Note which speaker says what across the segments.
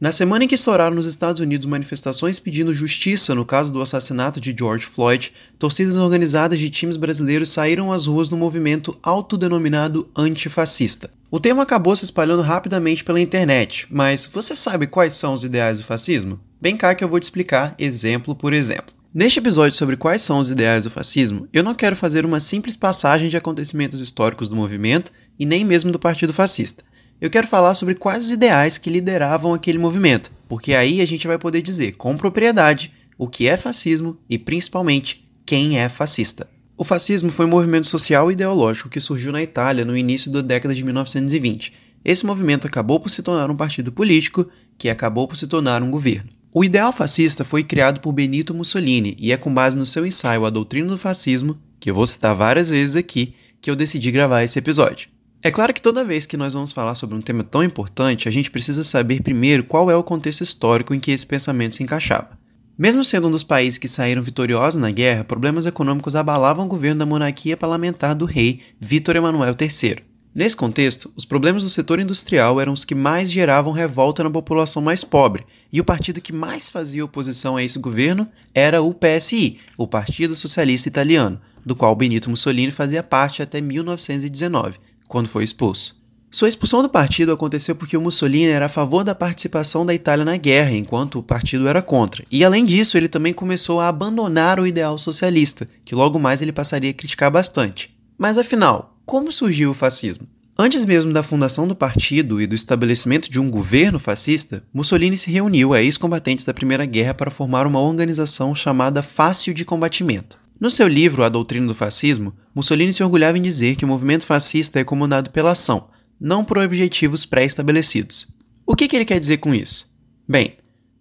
Speaker 1: Na semana em que estouraram nos Estados Unidos manifestações pedindo justiça no caso do assassinato de George Floyd, torcidas organizadas de times brasileiros saíram às ruas no movimento autodenominado antifascista. O tema acabou se espalhando rapidamente pela internet, mas você sabe quais são os ideais do fascismo? Vem cá que eu vou te explicar exemplo por exemplo. Neste episódio sobre quais são os ideais do fascismo, eu não quero fazer uma simples passagem de acontecimentos históricos do movimento e nem mesmo do Partido Fascista eu quero falar sobre quais os ideais que lideravam aquele movimento, porque aí a gente vai poder dizer com propriedade o que é fascismo e principalmente quem é fascista. O fascismo foi um movimento social e ideológico que surgiu na Itália no início da década de 1920. Esse movimento acabou por se tornar um partido político, que acabou por se tornar um governo. O ideal fascista foi criado por Benito Mussolini e é com base no seu ensaio A Doutrina do Fascismo, que eu vou citar várias vezes aqui, que eu decidi gravar esse episódio. É claro que toda vez que nós vamos falar sobre um tema tão importante, a gente precisa saber primeiro qual é o contexto histórico em que esse pensamento se encaixava. Mesmo sendo um dos países que saíram vitoriosos na guerra, problemas econômicos abalavam o governo da monarquia parlamentar do rei Vítor Emanuel III. Nesse contexto, os problemas do setor industrial eram os que mais geravam revolta na população mais pobre, e o partido que mais fazia oposição a esse governo era o PSI, o Partido Socialista Italiano, do qual Benito Mussolini fazia parte até 1919 quando foi expulso. Sua expulsão do partido aconteceu porque o Mussolini era a favor da participação da Itália na guerra, enquanto o partido era contra. E além disso, ele também começou a abandonar o ideal socialista, que logo mais ele passaria a criticar bastante. Mas afinal, como surgiu o fascismo? Antes mesmo da fundação do partido e do estabelecimento de um governo fascista, Mussolini se reuniu a ex-combatentes da Primeira Guerra para formar uma organização chamada Fácil de Combatimento. No seu livro A Doutrina do Fascismo, Mussolini se orgulhava em dizer que o movimento fascista é comandado pela ação, não por objetivos pré-estabelecidos. O que, que ele quer dizer com isso? Bem,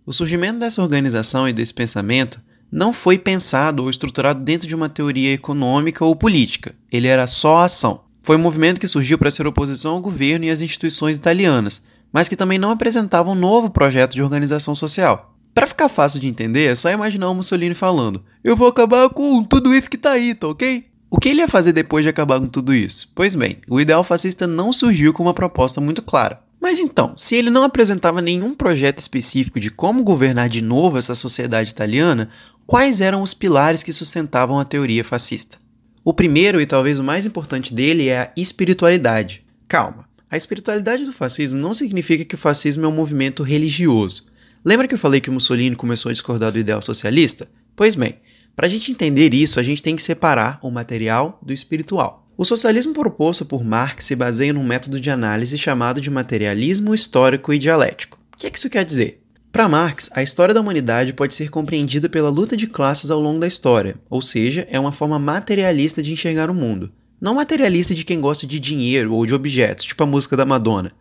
Speaker 1: o surgimento dessa organização e desse pensamento não foi pensado ou estruturado dentro de uma teoria econômica ou política, ele era só ação. Foi um movimento que surgiu para ser oposição ao governo e às instituições italianas, mas que também não apresentava um novo projeto de organização social. Para ficar fácil de entender, é só imaginar o Mussolini falando: Eu vou acabar com tudo isso que tá aí, tá ok? O que ele ia fazer depois de acabar com tudo isso? Pois bem, o ideal fascista não surgiu com uma proposta muito clara. Mas então, se ele não apresentava nenhum projeto específico de como governar de novo essa sociedade italiana, quais eram os pilares que sustentavam a teoria fascista? O primeiro e talvez o mais importante dele é a espiritualidade. Calma, a espiritualidade do fascismo não significa que o fascismo é um movimento religioso. Lembra que eu falei que Mussolini começou a discordar do ideal socialista? Pois bem, para a gente entender isso, a gente tem que separar o material do espiritual. O socialismo proposto por Marx se baseia num método de análise chamado de materialismo histórico e dialético. O que, é que isso quer dizer? Para Marx, a história da humanidade pode ser compreendida pela luta de classes ao longo da história, ou seja, é uma forma materialista de enxergar o mundo. Não materialista de quem gosta de dinheiro ou de objetos, tipo a música da Madonna,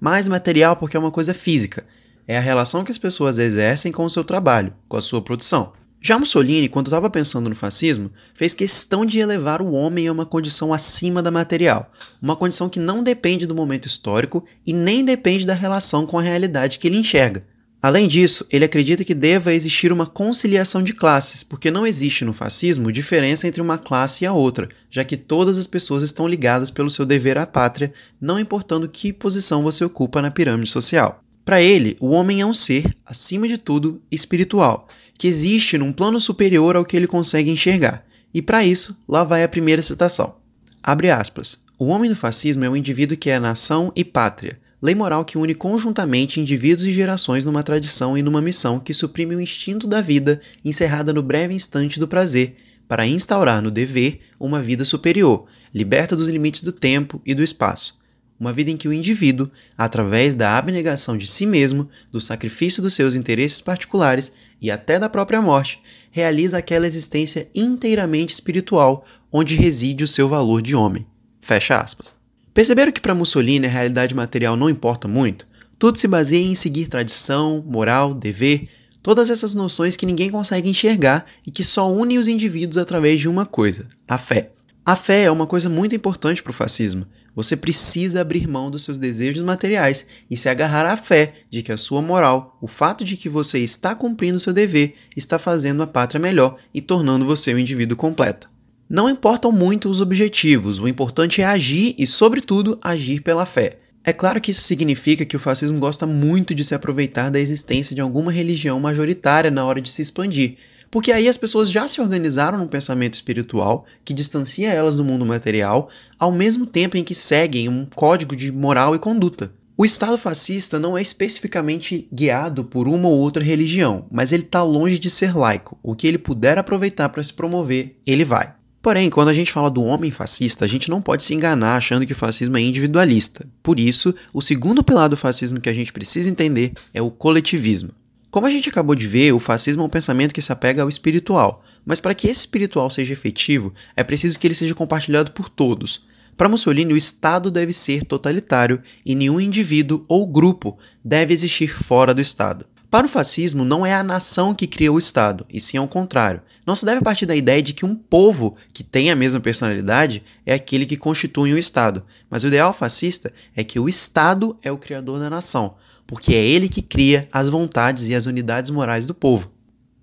Speaker 1: mas material porque é uma coisa física, é a relação que as pessoas exercem com o seu trabalho, com a sua produção. Já Mussolini, quando estava pensando no fascismo, fez questão de elevar o homem a uma condição acima da material, uma condição que não depende do momento histórico e nem depende da relação com a realidade que ele enxerga. Além disso, ele acredita que deva existir uma conciliação de classes, porque não existe no fascismo diferença entre uma classe e a outra, já que todas as pessoas estão ligadas pelo seu dever à pátria, não importando que posição você ocupa na pirâmide social. Para ele, o homem é um ser, acima de tudo, espiritual, que existe num plano superior ao que ele consegue enxergar. E para isso, lá vai a primeira citação. Abre aspas. O homem do fascismo é um indivíduo que é nação e pátria, lei moral que une conjuntamente indivíduos e gerações numa tradição e numa missão que suprime o instinto da vida encerrada no breve instante do prazer, para instaurar no dever uma vida superior, liberta dos limites do tempo e do espaço uma vida em que o indivíduo, através da abnegação de si mesmo, do sacrifício dos seus interesses particulares e até da própria morte, realiza aquela existência inteiramente espiritual onde reside o seu valor de homem. Fecha aspas. Perceberam que para Mussolini a realidade material não importa muito? Tudo se baseia em seguir tradição, moral, dever, todas essas noções que ninguém consegue enxergar e que só unem os indivíduos através de uma coisa: a fé. A fé é uma coisa muito importante para o fascismo, você precisa abrir mão dos seus desejos materiais e se agarrar à fé de que a sua moral, o fato de que você está cumprindo seu dever, está fazendo a pátria melhor e tornando você um indivíduo completo. Não importam muito os objetivos, o importante é agir e, sobretudo, agir pela fé. É claro que isso significa que o fascismo gosta muito de se aproveitar da existência de alguma religião majoritária na hora de se expandir, porque aí as pessoas já se organizaram num pensamento espiritual que distancia elas do mundo material, ao mesmo tempo em que seguem um código de moral e conduta. O Estado fascista não é especificamente guiado por uma ou outra religião, mas ele está longe de ser laico. O que ele puder aproveitar para se promover, ele vai. Porém, quando a gente fala do homem fascista, a gente não pode se enganar achando que o fascismo é individualista. Por isso, o segundo pilar do fascismo que a gente precisa entender é o coletivismo. Como a gente acabou de ver, o fascismo é um pensamento que se apega ao espiritual, mas para que esse espiritual seja efetivo, é preciso que ele seja compartilhado por todos. Para Mussolini, o Estado deve ser totalitário e nenhum indivíduo ou grupo deve existir fora do Estado. Para o fascismo, não é a nação que cria o Estado, e sim ao contrário. Não se deve partir da ideia de que um povo que tem a mesma personalidade é aquele que constitui um Estado, mas o ideal fascista é que o Estado é o criador da nação, porque é ele que cria as vontades e as unidades morais do povo.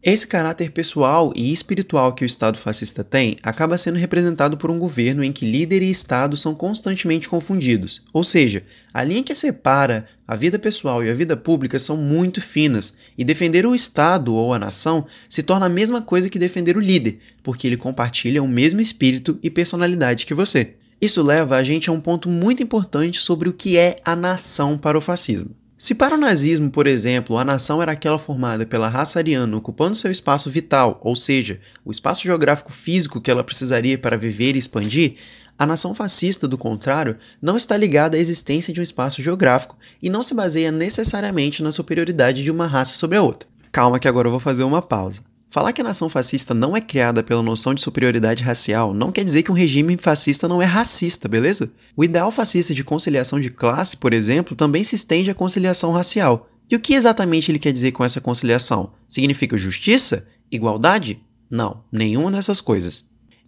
Speaker 1: Esse caráter pessoal e espiritual que o Estado fascista tem acaba sendo representado por um governo em que líder e Estado são constantemente confundidos. Ou seja, a linha que separa a vida pessoal e a vida pública são muito finas, e defender o Estado ou a nação se torna a mesma coisa que defender o líder, porque ele compartilha o mesmo espírito e personalidade que você. Isso leva a gente a um ponto muito importante sobre o que é a nação para o fascismo. Se para o nazismo, por exemplo, a nação era aquela formada pela raça ariana ocupando seu espaço vital, ou seja, o espaço geográfico físico que ela precisaria para viver e expandir, a nação fascista, do contrário, não está ligada à existência de um espaço geográfico e não se baseia necessariamente na superioridade de uma raça sobre a outra. Calma que agora eu vou fazer uma pausa. Falar que a nação fascista não é criada pela noção de superioridade racial não quer dizer que um regime fascista não é racista, beleza? O ideal fascista de conciliação de classe, por exemplo, também se estende à conciliação racial. E o que exatamente ele quer dizer com essa conciliação? Significa justiça? Igualdade? Não, nenhuma dessas coisas.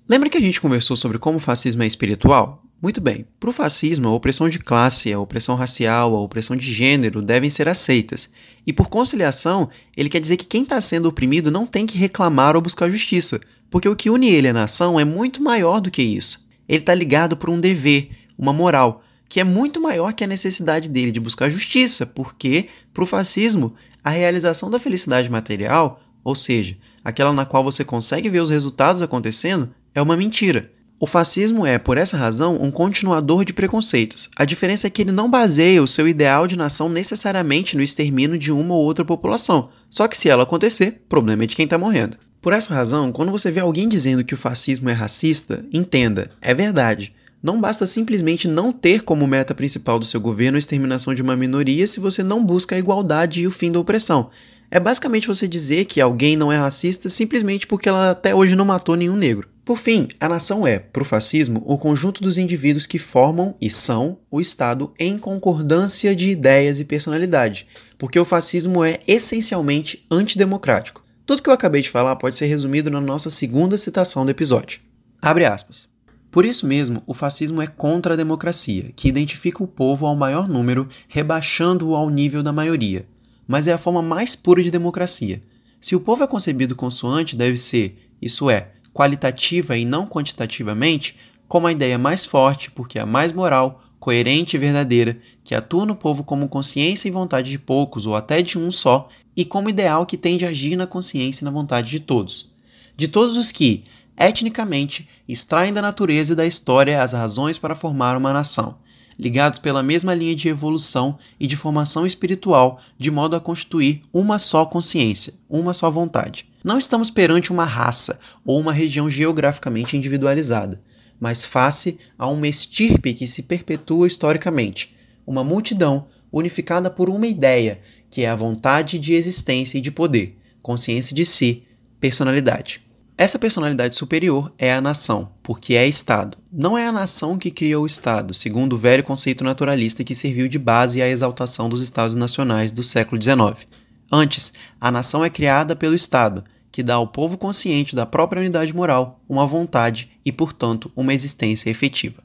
Speaker 1: Lembra que a gente conversou sobre como o fascismo é espiritual? Muito bem, para o fascismo, a opressão de classe, a opressão racial, a opressão de gênero devem ser aceitas. E por conciliação, ele quer dizer que quem está sendo oprimido não tem que reclamar ou buscar justiça, porque o que une ele à nação é muito maior do que isso. Ele está ligado por um dever, uma moral, que é muito maior que a necessidade dele de buscar justiça, porque, para o fascismo, a realização da felicidade material, ou seja, aquela na qual você consegue ver os resultados acontecendo, é uma mentira. O fascismo é, por essa razão, um continuador de preconceitos. A diferença é que ele não baseia o seu ideal de nação necessariamente no extermínio de uma ou outra população. Só que se ela acontecer, problema é de quem está morrendo. Por essa razão, quando você vê alguém dizendo que o fascismo é racista, entenda, é verdade. Não basta simplesmente não ter como meta principal do seu governo a exterminação de uma minoria se você não busca a igualdade e o fim da opressão. É basicamente você dizer que alguém não é racista simplesmente porque ela até hoje não matou nenhum negro. Por fim, a nação é, para o fascismo, o conjunto dos indivíduos que formam e são o Estado em concordância de ideias e personalidade, porque o fascismo é essencialmente antidemocrático. Tudo que eu acabei de falar pode ser resumido na nossa segunda citação do episódio. Abre aspas. Por isso mesmo, o fascismo é contra a democracia, que identifica o povo ao maior número, rebaixando-o ao nível da maioria. Mas é a forma mais pura de democracia. Se o povo é concebido consoante, deve ser, isso é, qualitativa e não quantitativamente, como a ideia mais forte, porque é a mais moral, coerente e verdadeira, que atua no povo como consciência e vontade de poucos ou até de um só, e como ideal que tende a agir na consciência e na vontade de todos. De todos os que, etnicamente, extraem da natureza e da história as razões para formar uma nação, ligados pela mesma linha de evolução e de formação espiritual, de modo a constituir uma só consciência, uma só vontade. Não estamos perante uma raça ou uma região geograficamente individualizada, mas face a uma estirpe que se perpetua historicamente, uma multidão unificada por uma ideia, que é a vontade de existência e de poder, consciência de si, personalidade. Essa personalidade superior é a nação, porque é Estado. Não é a nação que cria o Estado, segundo o velho conceito naturalista que serviu de base à exaltação dos Estados nacionais do século XIX. Antes, a nação é criada pelo Estado, que dá ao povo consciente da própria unidade moral uma vontade e, portanto, uma existência efetiva.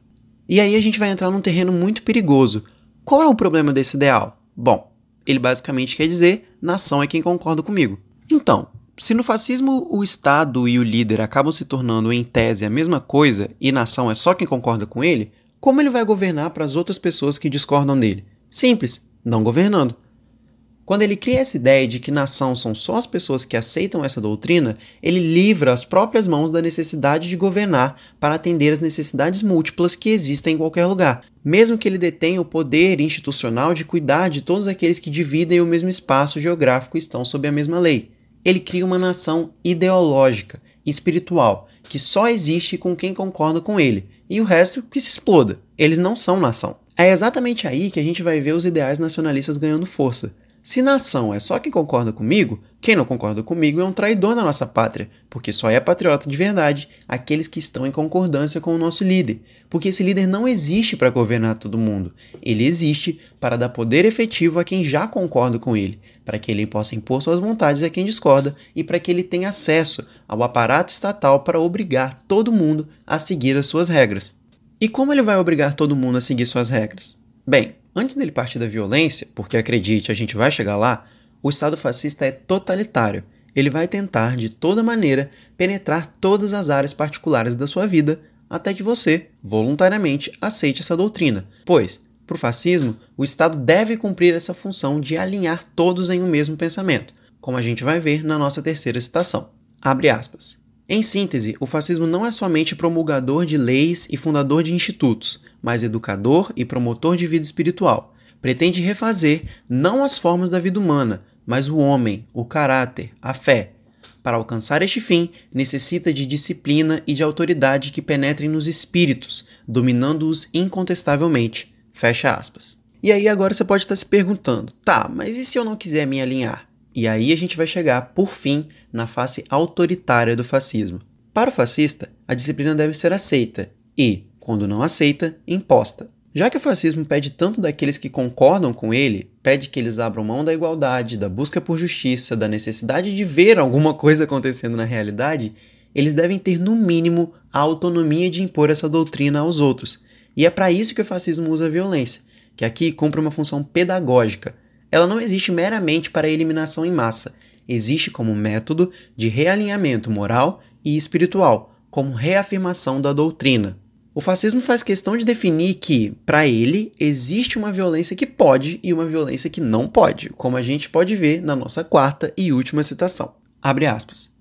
Speaker 1: E aí a gente vai entrar num terreno muito perigoso. Qual é o problema desse ideal? Bom, ele basicamente quer dizer: nação é quem concorda comigo. Então, se no fascismo o Estado e o líder acabam se tornando em tese a mesma coisa e nação é só quem concorda com ele, Como ele vai governar para as outras pessoas que discordam dele? Simples, não governando. Quando ele cria essa ideia de que nação são só as pessoas que aceitam essa doutrina, ele livra as próprias mãos da necessidade de governar para atender as necessidades múltiplas que existem em qualquer lugar, mesmo que ele detenha o poder institucional de cuidar de todos aqueles que dividem o mesmo espaço geográfico e estão sob a mesma lei. Ele cria uma nação ideológica, espiritual, que só existe com quem concorda com ele, e o resto que se exploda. Eles não são nação. É exatamente aí que a gente vai ver os ideais nacionalistas ganhando força. Se nação é só quem concorda comigo, quem não concorda comigo é um traidor na nossa pátria, porque só é patriota de verdade aqueles que estão em concordância com o nosso líder. Porque esse líder não existe para governar todo mundo, ele existe para dar poder efetivo a quem já concorda com ele, para que ele possa impor suas vontades a quem discorda e para que ele tenha acesso ao aparato estatal para obrigar todo mundo a seguir as suas regras. E como ele vai obrigar todo mundo a seguir suas regras? Bem, Antes dele partir da violência, porque acredite, a gente vai chegar lá, o Estado fascista é totalitário. Ele vai tentar, de toda maneira, penetrar todas as áreas particulares da sua vida até que você, voluntariamente, aceite essa doutrina. Pois, para o fascismo, o Estado deve cumprir essa função de alinhar todos em um mesmo pensamento, como a gente vai ver na nossa terceira citação. Abre aspas. Em síntese, o fascismo não é somente promulgador de leis e fundador de institutos, mas educador e promotor de vida espiritual. Pretende refazer não as formas da vida humana, mas o homem, o caráter, a fé. Para alcançar este fim, necessita de disciplina e de autoridade que penetrem nos espíritos, dominando-os incontestavelmente. Fecha aspas. E aí agora você pode estar se perguntando: tá, mas e se eu não quiser me alinhar? E aí a gente vai chegar, por fim, na face autoritária do fascismo. Para o fascista, a disciplina deve ser aceita e, quando não aceita, imposta. Já que o fascismo pede tanto daqueles que concordam com ele, pede que eles abram mão da igualdade, da busca por justiça, da necessidade de ver alguma coisa acontecendo na realidade, eles devem ter no mínimo a autonomia de impor essa doutrina aos outros. E é para isso que o fascismo usa a violência, que aqui cumpre uma função pedagógica, ela não existe meramente para eliminação em massa, existe como método de realinhamento moral e espiritual, como reafirmação da doutrina. O fascismo faz questão de definir que, para ele, existe uma violência que pode e uma violência que não pode, como a gente pode ver na nossa quarta e última citação. Abre aspas.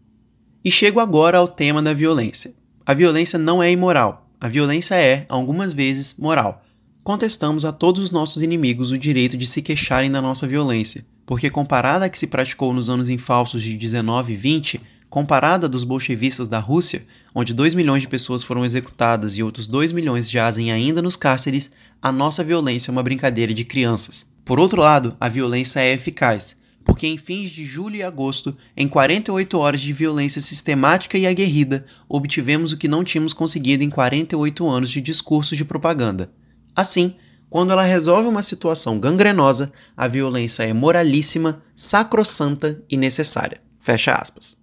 Speaker 1: E chego agora ao tema da violência. A violência não é imoral. A violência é, algumas vezes, moral contestamos a todos os nossos inimigos o direito de se queixarem da nossa violência, porque comparada à que se praticou nos anos infalsos de 19 e 20, comparada dos bolchevistas da Rússia, onde 2 milhões de pessoas foram executadas e outros 2 milhões jazem ainda nos cárceres, a nossa violência é uma brincadeira de crianças. Por outro lado, a violência é eficaz, porque em fins de julho e agosto, em 48 horas de violência sistemática e aguerrida, obtivemos o que não tínhamos conseguido em 48 anos de discursos de propaganda. Assim, quando ela resolve uma situação gangrenosa, a violência é moralíssima, sacrossanta e necessária. Fecha aspas.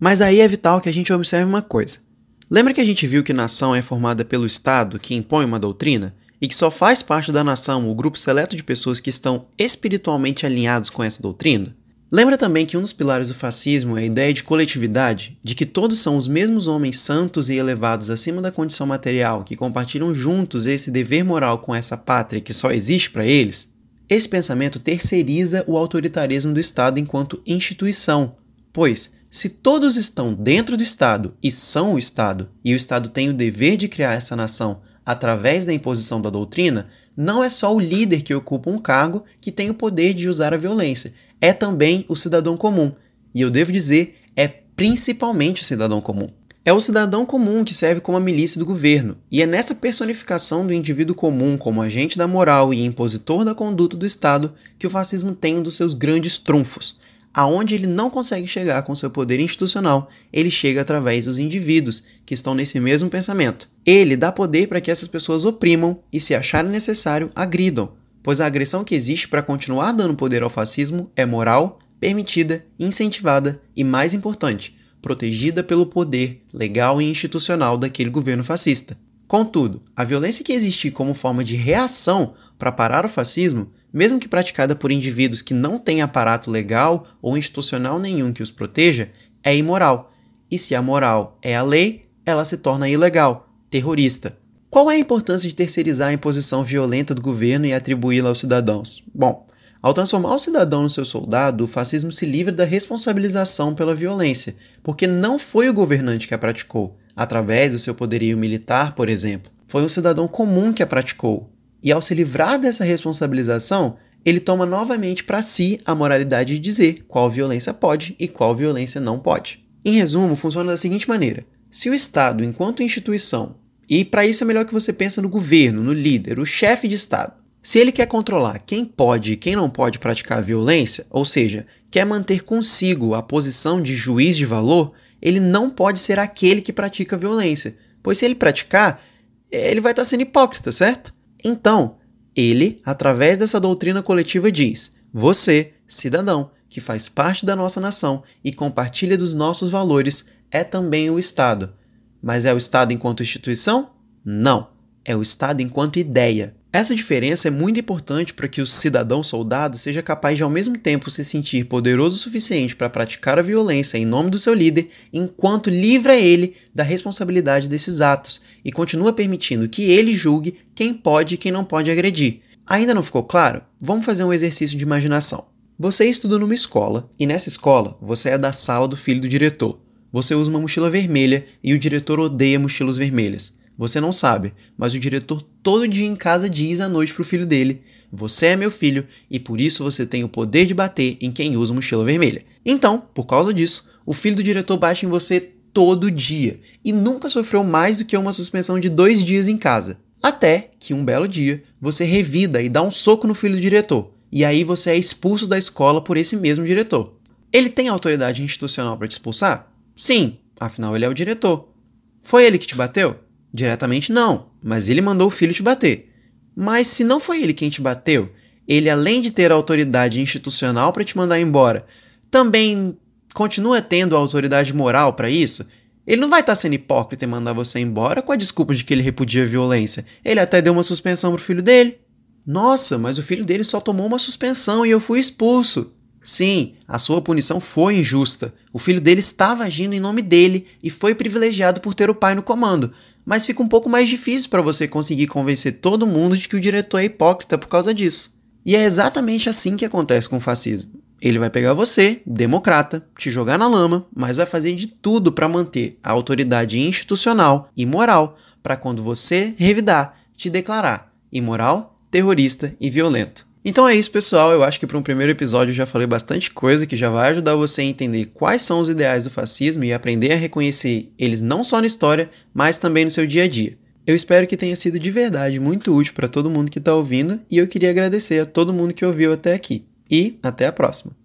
Speaker 1: Mas aí é vital que a gente observe uma coisa. Lembra que a gente viu que nação é formada pelo Estado que impõe uma doutrina e que só faz parte da nação o grupo seleto de pessoas que estão espiritualmente alinhados com essa doutrina? Lembra também que um dos pilares do fascismo é a ideia de coletividade, de que todos são os mesmos homens santos e elevados acima da condição material, que compartilham juntos esse dever moral com essa pátria que só existe para eles? Esse pensamento terceiriza o autoritarismo do Estado enquanto instituição, pois, se todos estão dentro do Estado e são o Estado, e o Estado tem o dever de criar essa nação através da imposição da doutrina, não é só o líder que ocupa um cargo que tem o poder de usar a violência, é também o cidadão comum. E eu devo dizer, é principalmente o cidadão comum. É o cidadão comum que serve como a milícia do governo, e é nessa personificação do indivíduo comum como agente da moral e impositor da conduta do Estado que o fascismo tem um dos seus grandes trunfos. Aonde ele não consegue chegar com seu poder institucional, ele chega através dos indivíduos que estão nesse mesmo pensamento. Ele dá poder para que essas pessoas oprimam e, se acharem necessário, agridam, pois a agressão que existe para continuar dando poder ao fascismo é moral, permitida, incentivada e, mais importante, protegida pelo poder legal e institucional daquele governo fascista. Contudo, a violência que existe como forma de reação para parar o fascismo, mesmo que praticada por indivíduos que não têm aparato legal ou institucional nenhum que os proteja, é imoral. E se a moral é a lei, ela se torna ilegal, terrorista. Qual é a importância de terceirizar a imposição violenta do governo e atribuí-la aos cidadãos? Bom, ao transformar o cidadão no seu soldado, o fascismo se livra da responsabilização pela violência, porque não foi o governante que a praticou, através do seu poderio militar, por exemplo. Foi um cidadão comum que a praticou. E ao se livrar dessa responsabilização, ele toma novamente para si a moralidade de dizer qual violência pode e qual violência não pode. Em resumo, funciona da seguinte maneira: se o Estado, enquanto instituição, e para isso é melhor que você pense no governo, no líder, o chefe de Estado, se ele quer controlar quem pode e quem não pode praticar violência, ou seja, quer manter consigo a posição de juiz de valor, ele não pode ser aquele que pratica violência, pois se ele praticar, ele vai estar sendo hipócrita, certo? Então, ele, através dessa doutrina coletiva, diz: você, cidadão, que faz parte da nossa nação e compartilha dos nossos valores, é também o Estado. Mas é o Estado enquanto instituição? Não. É o Estado enquanto ideia. Essa diferença é muito importante para que o cidadão soldado seja capaz de ao mesmo tempo se sentir poderoso o suficiente para praticar a violência em nome do seu líder, enquanto livra ele da responsabilidade desses atos e continua permitindo que ele julgue quem pode e quem não pode agredir. Ainda não ficou claro? Vamos fazer um exercício de imaginação. Você estuda numa escola e nessa escola você é da sala do filho do diretor. Você usa uma mochila vermelha e o diretor odeia mochilas vermelhas. Você não sabe, mas o diretor todo dia em casa diz à noite pro filho dele: Você é meu filho e por isso você tem o poder de bater em quem usa mochila vermelha. Então, por causa disso, o filho do diretor bate em você todo dia e nunca sofreu mais do que uma suspensão de dois dias em casa. Até que um belo dia você revida e dá um soco no filho do diretor, e aí você é expulso da escola por esse mesmo diretor. Ele tem autoridade institucional para te expulsar? Sim, afinal ele é o diretor. Foi ele que te bateu? Diretamente não, mas ele mandou o filho te bater. Mas se não foi ele quem te bateu, ele além de ter autoridade institucional para te mandar embora, também continua tendo autoridade moral para isso? Ele não vai estar tá sendo hipócrita e mandar você embora com a desculpa de que ele repudia a violência. Ele até deu uma suspensão pro filho dele. Nossa, mas o filho dele só tomou uma suspensão e eu fui expulso. Sim, a sua punição foi injusta. O filho dele estava agindo em nome dele e foi privilegiado por ter o pai no comando. Mas fica um pouco mais difícil para você conseguir convencer todo mundo de que o diretor é hipócrita por causa disso. E é exatamente assim que acontece com o fascismo. Ele vai pegar você, democrata, te jogar na lama, mas vai fazer de tudo para manter a autoridade institucional e moral para quando você revidar, te declarar imoral, terrorista e violento. Então é isso, pessoal. Eu acho que para um primeiro episódio eu já falei bastante coisa que já vai ajudar você a entender quais são os ideais do fascismo e aprender a reconhecer eles não só na história, mas também no seu dia a dia. Eu espero que tenha sido de verdade muito útil para todo mundo que está ouvindo e eu queria agradecer a todo mundo que ouviu até aqui. E até a próxima!